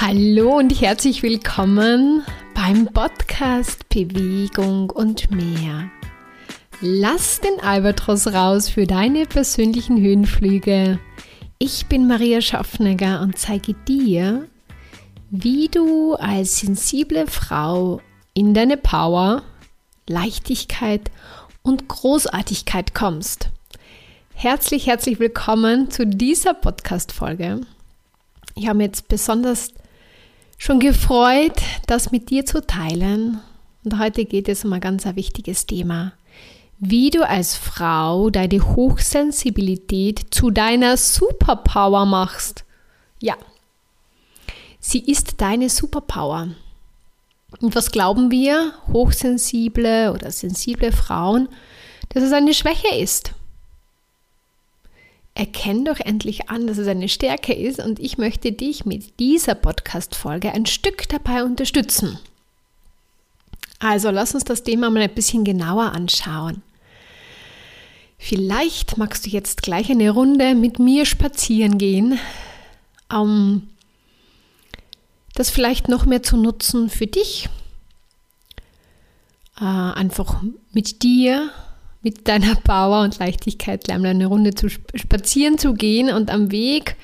Hallo und herzlich willkommen beim Podcast Bewegung und mehr. Lass den Albatros raus für deine persönlichen Höhenflüge. Ich bin Maria Schaffnegger und zeige dir, wie du als sensible Frau in deine Power, Leichtigkeit und Großartigkeit kommst. Herzlich, herzlich willkommen zu dieser Podcast-Folge. Ich habe jetzt besonders schon gefreut, das mit dir zu teilen. Und heute geht es um ein ganz wichtiges Thema. Wie du als Frau deine Hochsensibilität zu deiner Superpower machst. Ja, sie ist deine Superpower. Und was glauben wir, hochsensible oder sensible Frauen, dass es eine Schwäche ist? Erkenn doch endlich an, dass es eine Stärke ist und ich möchte dich mit dieser Podcast-Folge ein Stück dabei unterstützen. Also lass uns das Thema mal ein bisschen genauer anschauen. Vielleicht magst du jetzt gleich eine Runde mit mir spazieren gehen, um das vielleicht noch mehr zu nutzen für dich. Äh, einfach mit dir mit deiner Power und Leichtigkeit gleich mal eine Runde zu spazieren zu gehen und am Weg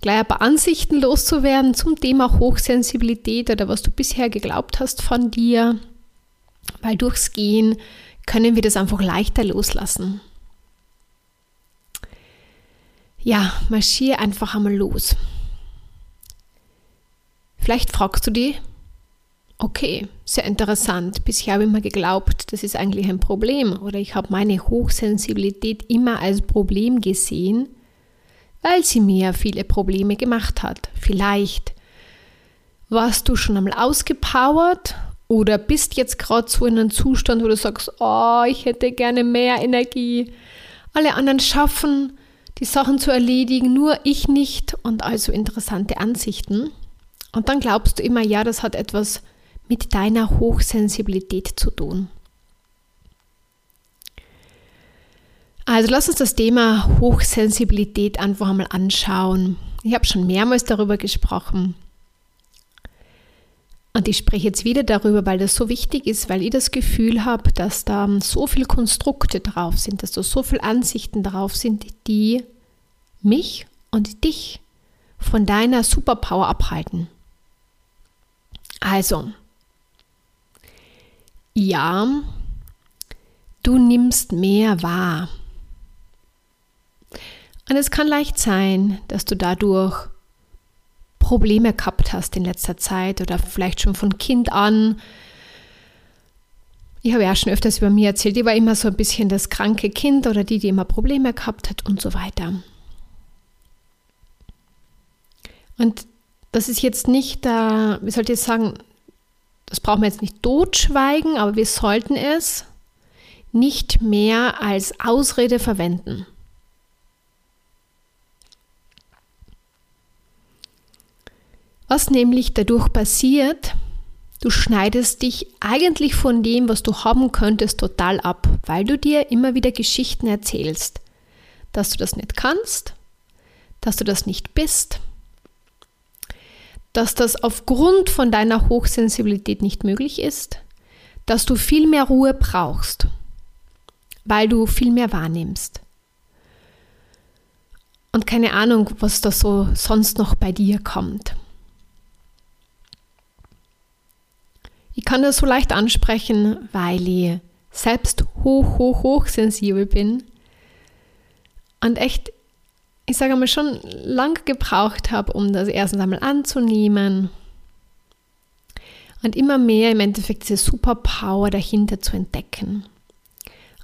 gleich ein paar Ansichten loszuwerden zum Thema Hochsensibilität oder was du bisher geglaubt hast von dir. Weil durchs Gehen können wir das einfach leichter loslassen. Ja, marschier einfach einmal los. Vielleicht fragst du dich, Okay, sehr interessant. Bisher habe ich mir geglaubt, das ist eigentlich ein Problem oder ich habe meine Hochsensibilität immer als Problem gesehen, weil sie mir viele Probleme gemacht hat. Vielleicht warst du schon einmal ausgepowert oder bist jetzt gerade so in einem Zustand, wo du sagst, oh, ich hätte gerne mehr Energie. Alle anderen schaffen, die Sachen zu erledigen, nur ich nicht und also interessante Ansichten. Und dann glaubst du immer, ja, das hat etwas mit deiner Hochsensibilität zu tun. Also lass uns das Thema Hochsensibilität einfach einmal anschauen. Ich habe schon mehrmals darüber gesprochen. Und ich spreche jetzt wieder darüber, weil das so wichtig ist, weil ich das Gefühl habe, dass da so viele Konstrukte drauf sind, dass da so viele Ansichten drauf sind, die mich und dich von deiner Superpower abhalten. Also, ja, du nimmst mehr wahr. Und es kann leicht sein, dass du dadurch Probleme gehabt hast in letzter Zeit oder vielleicht schon von Kind an. Ich habe ja schon öfters über mich erzählt, ich war immer so ein bisschen das kranke Kind oder die, die immer Probleme gehabt hat und so weiter. Und das ist jetzt nicht, wie soll ich jetzt sagen, das brauchen wir jetzt nicht totschweigen, aber wir sollten es nicht mehr als Ausrede verwenden. Was nämlich dadurch passiert, du schneidest dich eigentlich von dem, was du haben könntest, total ab, weil du dir immer wieder Geschichten erzählst, dass du das nicht kannst, dass du das nicht bist, dass das aufgrund von deiner Hochsensibilität nicht möglich ist, dass du viel mehr Ruhe brauchst, weil du viel mehr wahrnimmst. Und keine Ahnung, was da so sonst noch bei dir kommt. Ich kann das so leicht ansprechen, weil ich selbst hoch, hoch, hoch sensibel bin und echt ich sage mal, schon lang gebraucht habe, um das erstens einmal anzunehmen und immer mehr im Endeffekt diese Superpower dahinter zu entdecken.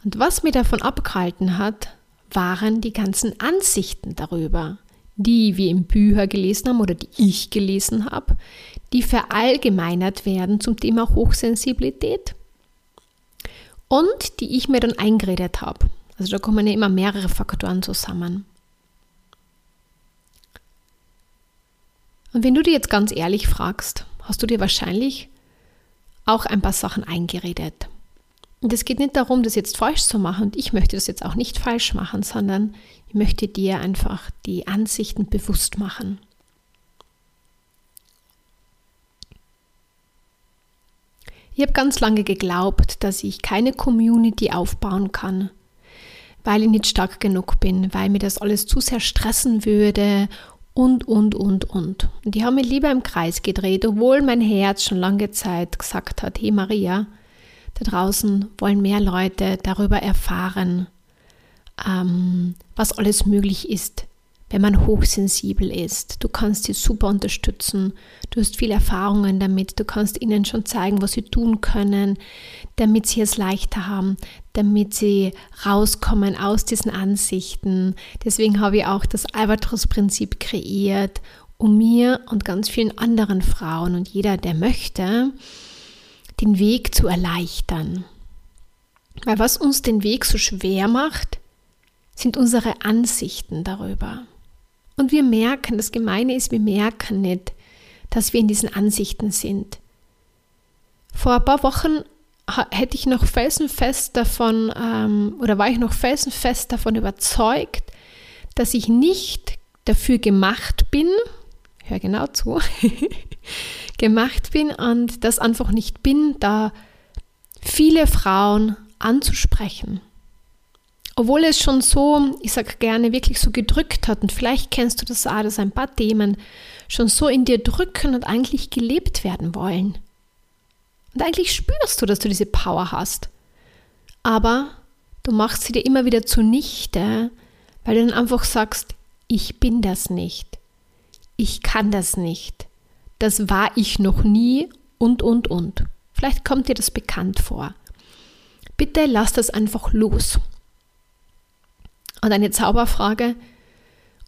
Und was mir davon abgehalten hat, waren die ganzen Ansichten darüber, die wir im Bücher gelesen haben oder die ich gelesen habe, die verallgemeinert werden zum Thema Hochsensibilität und die ich mir dann eingeredet habe. Also da kommen ja immer mehrere Faktoren zusammen. Und wenn du dir jetzt ganz ehrlich fragst, hast du dir wahrscheinlich auch ein paar Sachen eingeredet. Und es geht nicht darum, das jetzt falsch zu machen und ich möchte das jetzt auch nicht falsch machen, sondern ich möchte dir einfach die Ansichten bewusst machen. Ich habe ganz lange geglaubt, dass ich keine Community aufbauen kann, weil ich nicht stark genug bin, weil mir das alles zu sehr stressen würde und, und, und, und. Und ich habe mich lieber im Kreis gedreht, obwohl mein Herz schon lange Zeit gesagt hat, hey Maria, da draußen wollen mehr Leute darüber erfahren, ähm, was alles möglich ist, wenn man hochsensibel ist. Du kannst sie super unterstützen. Du hast viele Erfahrungen damit. Du kannst ihnen schon zeigen, was sie tun können, damit sie es leichter haben, damit sie rauskommen aus diesen Ansichten. Deswegen habe ich auch das Albatros-Prinzip kreiert, um mir und ganz vielen anderen Frauen und jeder, der möchte, den Weg zu erleichtern. Weil was uns den Weg so schwer macht, sind unsere Ansichten darüber. Und wir merken, das Gemeine ist, wir merken nicht, dass wir in diesen Ansichten sind. Vor ein paar Wochen hätte ich noch felsenfest davon, ähm, oder war ich noch felsenfest davon überzeugt, dass ich nicht dafür gemacht bin, hör genau zu, gemacht bin und das einfach nicht bin, da viele Frauen anzusprechen obwohl es schon so, ich sage gerne, wirklich so gedrückt hat, und vielleicht kennst du das auch, dass ein paar Themen schon so in dir drücken und eigentlich gelebt werden wollen. Und eigentlich spürst du, dass du diese Power hast. Aber du machst sie dir immer wieder zunichte, weil du dann einfach sagst, ich bin das nicht. Ich kann das nicht. Das war ich noch nie und, und, und. Vielleicht kommt dir das bekannt vor. Bitte lass das einfach los. Und eine Zauberfrage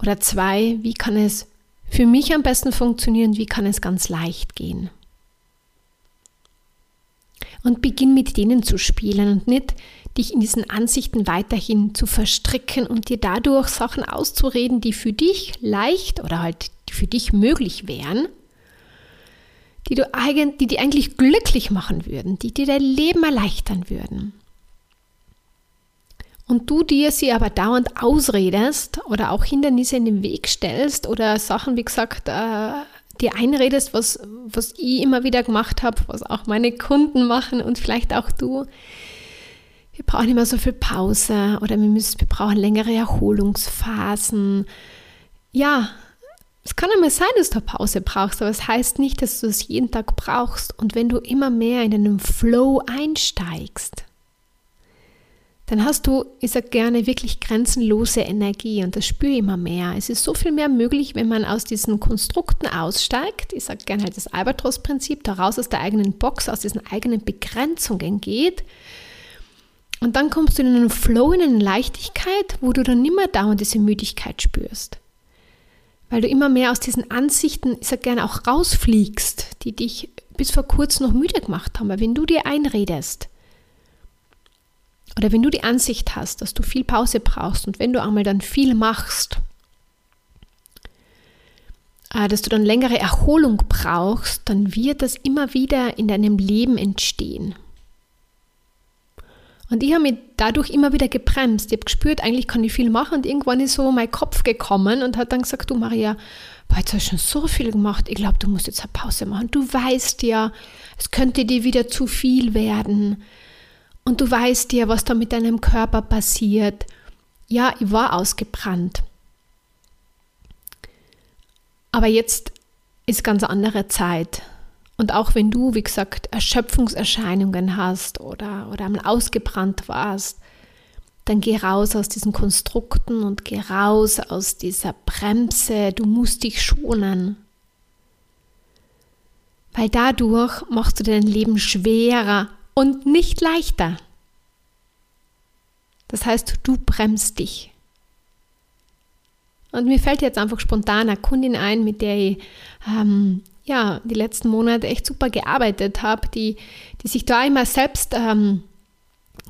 oder zwei, wie kann es für mich am besten funktionieren, wie kann es ganz leicht gehen? Und beginn mit denen zu spielen und nicht dich in diesen Ansichten weiterhin zu verstricken und dir dadurch Sachen auszureden, die für dich leicht oder halt für dich möglich wären, die du die, die eigentlich glücklich machen würden, die dir dein Leben erleichtern würden und du dir sie aber dauernd ausredest oder auch Hindernisse in den Weg stellst oder Sachen, wie gesagt, äh, dir einredest, was, was ich immer wieder gemacht habe, was auch meine Kunden machen und vielleicht auch du. Wir brauchen immer so viel Pause oder wir, müssen, wir brauchen längere Erholungsphasen. Ja, es kann einmal sein, dass du Pause brauchst, aber es das heißt nicht, dass du es jeden Tag brauchst. Und wenn du immer mehr in einen Flow einsteigst, dann hast du, ich sage gerne, wirklich grenzenlose Energie und das spüre ich immer mehr. Es ist so viel mehr möglich, wenn man aus diesen Konstrukten aussteigt. Ich sage gerne halt das Albatros-Prinzip, daraus aus der eigenen Box, aus diesen eigenen Begrenzungen geht. Und dann kommst du in einen Flow, in eine Leichtigkeit, wo du dann nimmer dauernd diese Müdigkeit spürst. Weil du immer mehr aus diesen Ansichten, ich sage gerne, auch rausfliegst, die dich bis vor kurzem noch müde gemacht haben. Weil wenn du dir einredest, oder wenn du die Ansicht hast, dass du viel Pause brauchst und wenn du einmal dann viel machst, äh, dass du dann längere Erholung brauchst, dann wird das immer wieder in deinem Leben entstehen. Und ich habe mich dadurch immer wieder gebremst. Ich habe gespürt, eigentlich kann ich viel machen und irgendwann ist so mein Kopf gekommen und hat dann gesagt, du Maria, boah, jetzt hast du schon so viel gemacht, ich glaube, du musst jetzt eine Pause machen. Du weißt ja, es könnte dir wieder zu viel werden und du weißt ja, was da mit deinem Körper passiert. Ja, ich war ausgebrannt. Aber jetzt ist ganz andere Zeit. Und auch wenn du, wie gesagt, Erschöpfungserscheinungen hast oder, oder einmal ausgebrannt warst, dann geh raus aus diesen Konstrukten und geh raus aus dieser Bremse. Du musst dich schonen. Weil dadurch machst du dein Leben schwerer und nicht leichter. Das heißt, du bremst dich. Und mir fällt jetzt einfach spontan eine Kundin ein, mit der ich ähm, ja, die letzten Monate echt super gearbeitet habe, die, die sich da immer selbst ähm,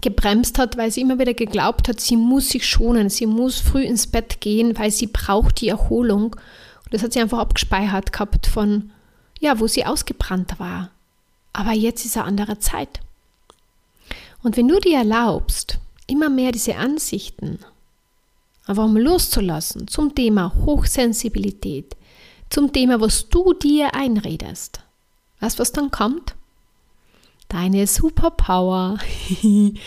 gebremst hat, weil sie immer wieder geglaubt hat, sie muss sich schonen, sie muss früh ins Bett gehen, weil sie braucht die Erholung. Und das hat sie einfach abgespeichert gehabt von, ja, wo sie ausgebrannt war. Aber jetzt ist eine andere Zeit. Und wenn du dir erlaubst, immer mehr diese Ansichten einfach mal loszulassen zum Thema Hochsensibilität, zum Thema, was du dir einredest, weißt was dann kommt? deine Superpower.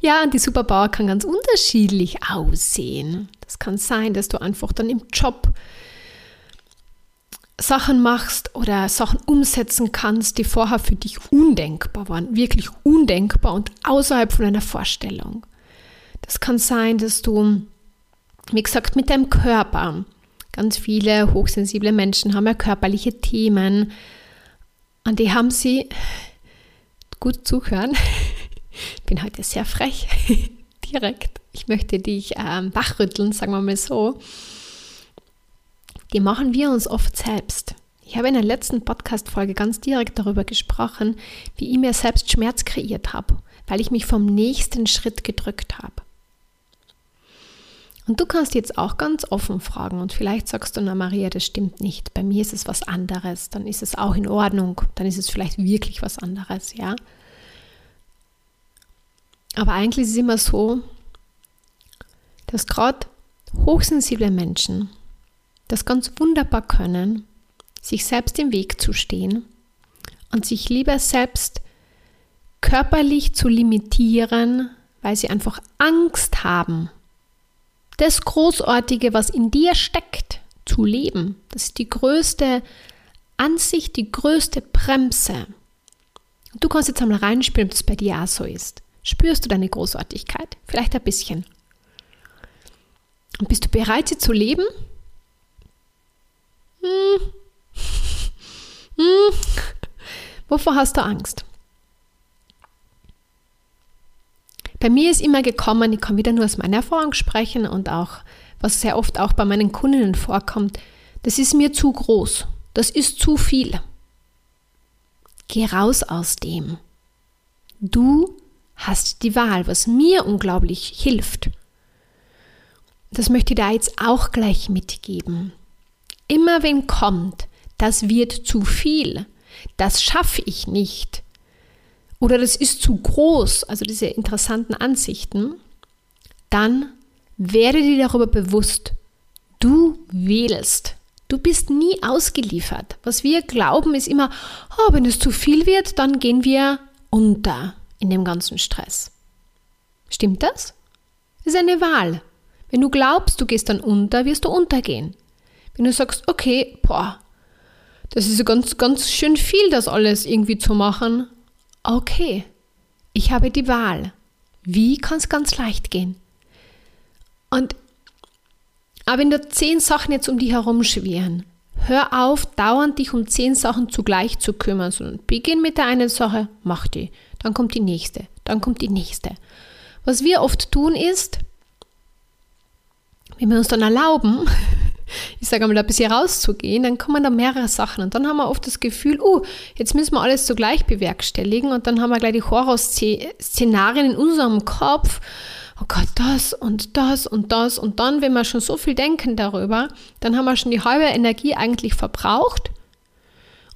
ja, und die Superpower kann ganz unterschiedlich aussehen. Das kann sein, dass du einfach dann im Job Sachen machst oder Sachen umsetzen kannst, die vorher für dich undenkbar waren, wirklich undenkbar und außerhalb von einer Vorstellung. Das kann sein, dass du, wie gesagt, mit deinem Körper, ganz viele hochsensible Menschen haben ja körperliche Themen, an die haben sie gut zuhören. Ich bin heute sehr frech, direkt. Ich möchte dich ähm, wachrütteln, sagen wir mal so die machen wir uns oft selbst. Ich habe in der letzten Podcast-Folge ganz direkt darüber gesprochen, wie ich mir selbst Schmerz kreiert habe, weil ich mich vom nächsten Schritt gedrückt habe. Und du kannst jetzt auch ganz offen fragen und vielleicht sagst du, na Maria, das stimmt nicht. Bei mir ist es was anderes. Dann ist es auch in Ordnung. Dann ist es vielleicht wirklich was anderes, ja. Aber eigentlich ist es immer so, dass gerade hochsensible Menschen das ganz wunderbar können, sich selbst im Weg zu stehen und sich lieber selbst körperlich zu limitieren, weil sie einfach Angst haben, das Großartige, was in dir steckt, zu leben. Das ist die größte Ansicht, die größte Bremse. Du kannst jetzt einmal reinspüren, ob es bei dir auch so ist. Spürst du deine Großartigkeit? Vielleicht ein bisschen. Und bist du bereit, sie zu leben? Hm. Hm. Wovor hast du Angst? Bei mir ist immer gekommen, ich kann wieder nur aus meiner Erfahrung sprechen und auch, was sehr oft auch bei meinen Kundinnen vorkommt, das ist mir zu groß, das ist zu viel. Geh raus aus dem. Du hast die Wahl, was mir unglaublich hilft. Das möchte ich da jetzt auch gleich mitgeben. Immer wenn kommt, das wird zu viel, das schaffe ich nicht oder das ist zu groß, also diese interessanten Ansichten, dann werde dir darüber bewusst, du wählst. Du bist nie ausgeliefert. Was wir glauben, ist immer, oh, wenn es zu viel wird, dann gehen wir unter in dem ganzen Stress. Stimmt das? Das ist eine Wahl. Wenn du glaubst, du gehst dann unter, wirst du untergehen. Wenn du sagst, okay, boah, das ist ganz, ganz schön viel, das alles irgendwie zu machen. Okay, ich habe die Wahl. Wie kann es ganz leicht gehen? Und aber wenn da zehn Sachen jetzt um dich herum schwirren, hör auf, dauernd dich um zehn Sachen zugleich zu kümmern, sondern beginn mit der einen Sache, mach die, dann kommt die nächste, dann kommt die nächste. Was wir oft tun ist, wenn wir uns dann erlauben, ich sage einmal, ein bisschen rauszugehen, dann kommen da mehrere Sachen und dann haben wir oft das Gefühl, oh, jetzt müssen wir alles zugleich bewerkstelligen und dann haben wir gleich die Horrorszenarien in unserem Kopf. Oh Gott, das und das und das und dann, wenn wir schon so viel denken darüber, dann haben wir schon die halbe Energie eigentlich verbraucht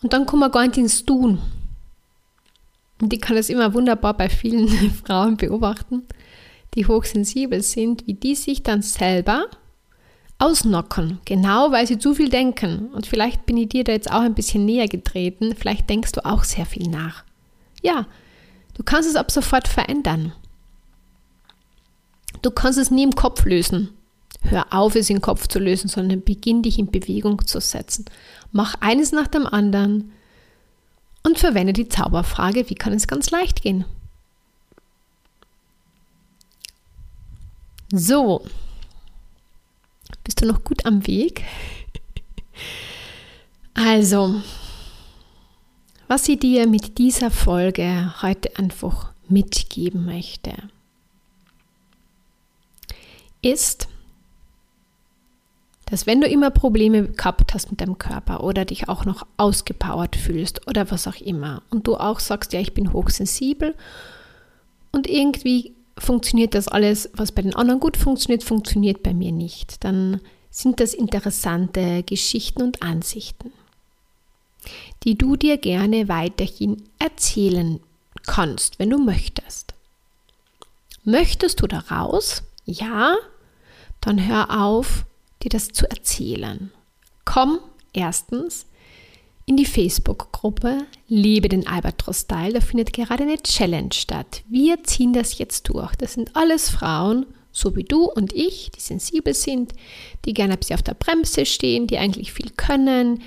und dann kommen wir gar nicht ins Tun. Und ich kann das immer wunderbar bei vielen Frauen beobachten, die hochsensibel sind, wie die sich dann selber ausnocken, genau weil sie zu viel denken. Und vielleicht bin ich dir da jetzt auch ein bisschen näher getreten, vielleicht denkst du auch sehr viel nach. Ja, du kannst es ab sofort verändern. Du kannst es nie im Kopf lösen. Hör auf, es im Kopf zu lösen, sondern beginn dich in Bewegung zu setzen. Mach eines nach dem anderen und verwende die Zauberfrage, wie kann es ganz leicht gehen? So, bist du noch gut am Weg? Also, was ich dir mit dieser Folge heute einfach mitgeben möchte, ist, dass wenn du immer Probleme gehabt hast mit deinem Körper oder dich auch noch ausgepowert fühlst oder was auch immer und du auch sagst, ja, ich bin hochsensibel und irgendwie funktioniert das alles, was bei den anderen gut funktioniert, funktioniert bei mir nicht. Dann sind das interessante Geschichten und Ansichten, die du dir gerne weiterhin erzählen kannst, wenn du möchtest. Möchtest du da raus? Ja, dann hör auf, dir das zu erzählen. Komm erstens in die Facebook-Gruppe Liebe den Albatros-Style. Da findet gerade eine Challenge statt. Wir ziehen das jetzt durch. Das sind alles Frauen, so wie du und ich, die sensibel sind, die gerne ein bisschen auf der Bremse stehen, die eigentlich viel können,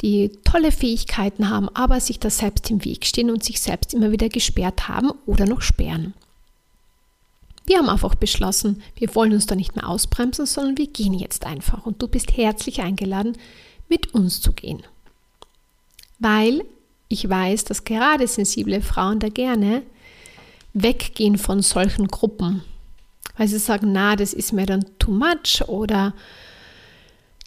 die tolle Fähigkeiten haben, aber sich da selbst im Weg stehen und sich selbst immer wieder gesperrt haben oder noch sperren. Wir haben einfach beschlossen, wir wollen uns da nicht mehr ausbremsen, sondern wir gehen jetzt einfach und du bist herzlich eingeladen, mit uns zu gehen weil ich weiß, dass gerade sensible Frauen da gerne weggehen von solchen Gruppen, weil sie sagen, na, das ist mir dann too much oder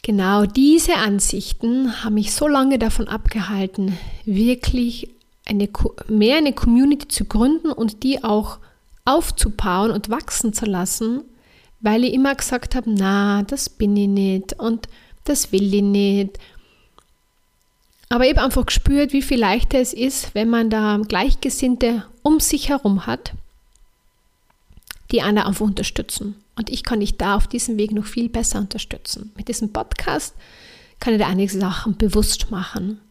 genau diese Ansichten haben mich so lange davon abgehalten, wirklich eine, mehr eine Community zu gründen und die auch aufzubauen und wachsen zu lassen, weil ich immer gesagt habe, na, das bin ich nicht und das will ich nicht aber ich habe einfach gespürt, wie viel leichter es ist, wenn man da Gleichgesinnte um sich herum hat, die einen einfach unterstützen. Und ich kann dich da auf diesem Weg noch viel besser unterstützen. Mit diesem Podcast kann ich dir einige Sachen bewusst machen.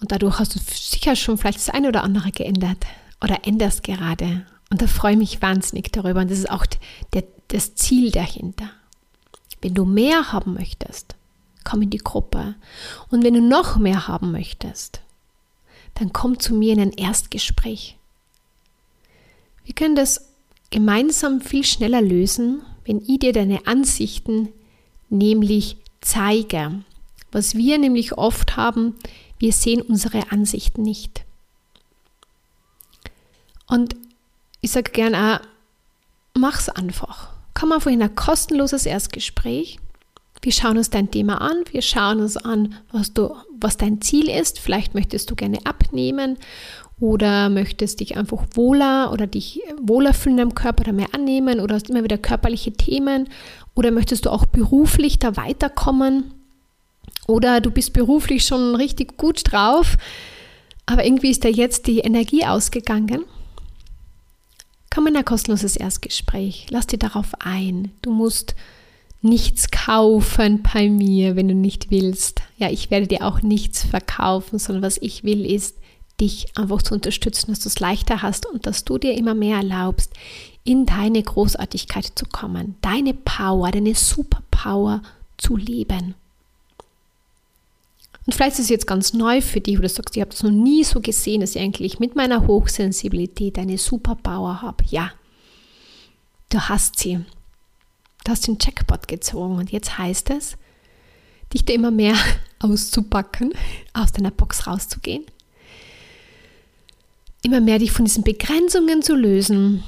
Und dadurch hast du sicher schon vielleicht das eine oder andere geändert oder änderst gerade. Und da freue ich mich wahnsinnig darüber. Und das ist auch der, das Ziel dahinter. Wenn du mehr haben möchtest, komm in die Gruppe. Und wenn du noch mehr haben möchtest, dann komm zu mir in ein Erstgespräch. Wir können das gemeinsam viel schneller lösen, wenn ich dir deine Ansichten nämlich zeige. Was wir nämlich oft haben, wir sehen unsere Ansichten nicht. Und ich sage gerne auch, mach's einfach. Komm einfach in ein kostenloses Erstgespräch wir schauen uns dein Thema an, wir schauen uns an, was, du, was dein Ziel ist. Vielleicht möchtest du gerne abnehmen oder möchtest dich einfach wohler oder dich wohler fühlen im Körper oder mehr annehmen oder hast immer wieder körperliche Themen oder möchtest du auch beruflich da weiterkommen oder du bist beruflich schon richtig gut drauf, aber irgendwie ist da jetzt die Energie ausgegangen. Komm in ein kostenloses Erstgespräch, lass dir darauf ein. Du musst nichts kaufen bei mir, wenn du nicht willst. Ja, ich werde dir auch nichts verkaufen, sondern was ich will, ist, dich einfach zu unterstützen, dass du es leichter hast und dass du dir immer mehr erlaubst, in deine Großartigkeit zu kommen, deine Power, deine Superpower zu leben. Und vielleicht ist es jetzt ganz neu für dich oder du sagst, ich habe das noch nie so gesehen, dass ich eigentlich mit meiner Hochsensibilität eine Superpower habe. Ja, du hast sie. Du hast den Jackpot gezogen und jetzt heißt es, dich da immer mehr auszupacken, aus deiner Box rauszugehen, immer mehr dich von diesen Begrenzungen zu lösen.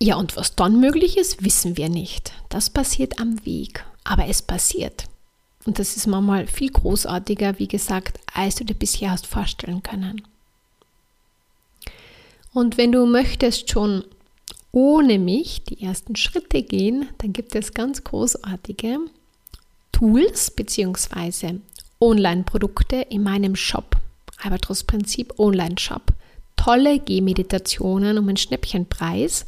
Ja, und was dann möglich ist, wissen wir nicht. Das passiert am Weg, aber es passiert. Und das ist manchmal viel großartiger, wie gesagt, als du dir bisher hast vorstellen können. Und wenn du möchtest schon ohne mich die ersten Schritte gehen, dann gibt es ganz großartige Tools bzw. Online-Produkte in meinem Shop. Albatros Prinzip Online-Shop. Tolle Gehmeditationen um einen Schnäppchenpreis,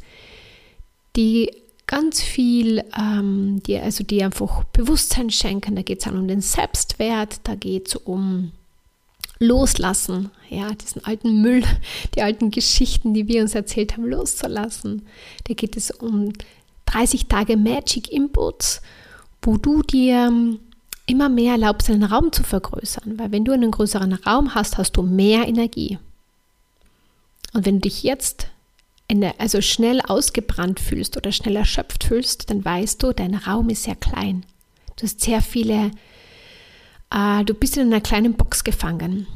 die ganz viel, ähm, die, also die einfach Bewusstsein schenken. Da geht es um den Selbstwert, da geht es um loslassen, ja, diesen alten Müll, die alten Geschichten, die wir uns erzählt haben, loszulassen. Da geht es um 30 Tage Magic Inputs, wo du dir ähm, immer mehr erlaubst, einen Raum zu vergrößern, weil wenn du einen größeren Raum hast, hast du mehr Energie. Und wenn du dich jetzt also schnell ausgebrannt fühlst oder schnell erschöpft fühlst, dann weißt du, dein Raum ist sehr klein. Du hast sehr viele du bist in einer kleinen Box gefangen.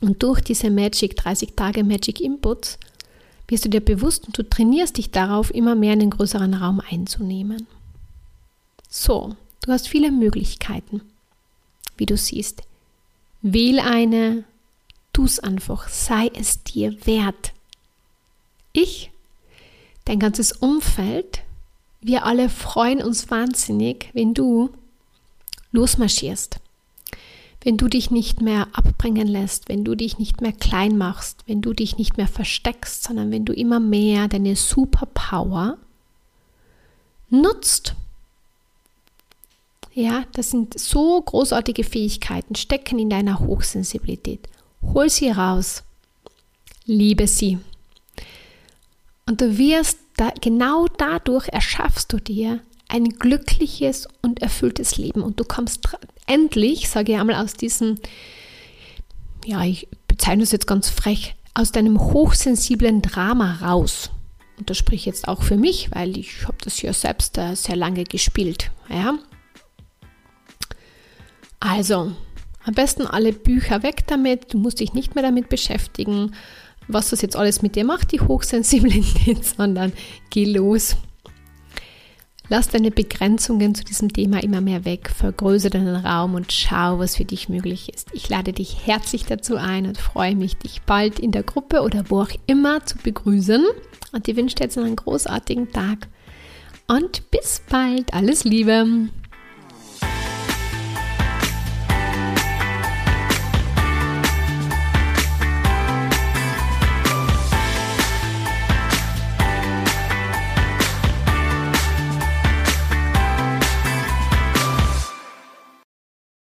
Und durch diese Magic, 30 Tage Magic Inputs, wirst du dir bewusst und du trainierst dich darauf, immer mehr einen größeren Raum einzunehmen. So, du hast viele Möglichkeiten, wie du siehst. Wähl eine, tu es einfach, sei es dir wert. Ich, dein ganzes Umfeld, wir alle freuen uns wahnsinnig, wenn du losmarschierst. Wenn du dich nicht mehr abbringen lässt, wenn du dich nicht mehr klein machst, wenn du dich nicht mehr versteckst, sondern wenn du immer mehr deine Superpower nutzt. Ja, das sind so großartige Fähigkeiten, stecken in deiner Hochsensibilität. Hol sie raus. Liebe sie. Und du wirst da, genau dadurch erschaffst du dir ein glückliches und erfülltes Leben. Und du kommst endlich, sage ich einmal, aus diesem, ja, ich bezeichne es jetzt ganz frech, aus deinem hochsensiblen Drama raus. Und das spricht jetzt auch für mich, weil ich habe das ja selbst äh, sehr lange gespielt. Ja? Also, am besten alle Bücher weg damit. Du musst dich nicht mehr damit beschäftigen, was das jetzt alles mit dir macht, die Hochsensibilität, sondern geh los. Lass deine Begrenzungen zu diesem Thema immer mehr weg, vergrößere deinen Raum und schau, was für dich möglich ist. Ich lade dich herzlich dazu ein und freue mich, dich bald in der Gruppe oder wo auch immer zu begrüßen. Und dir wünsche jetzt einen großartigen Tag. Und bis bald. Alles Liebe.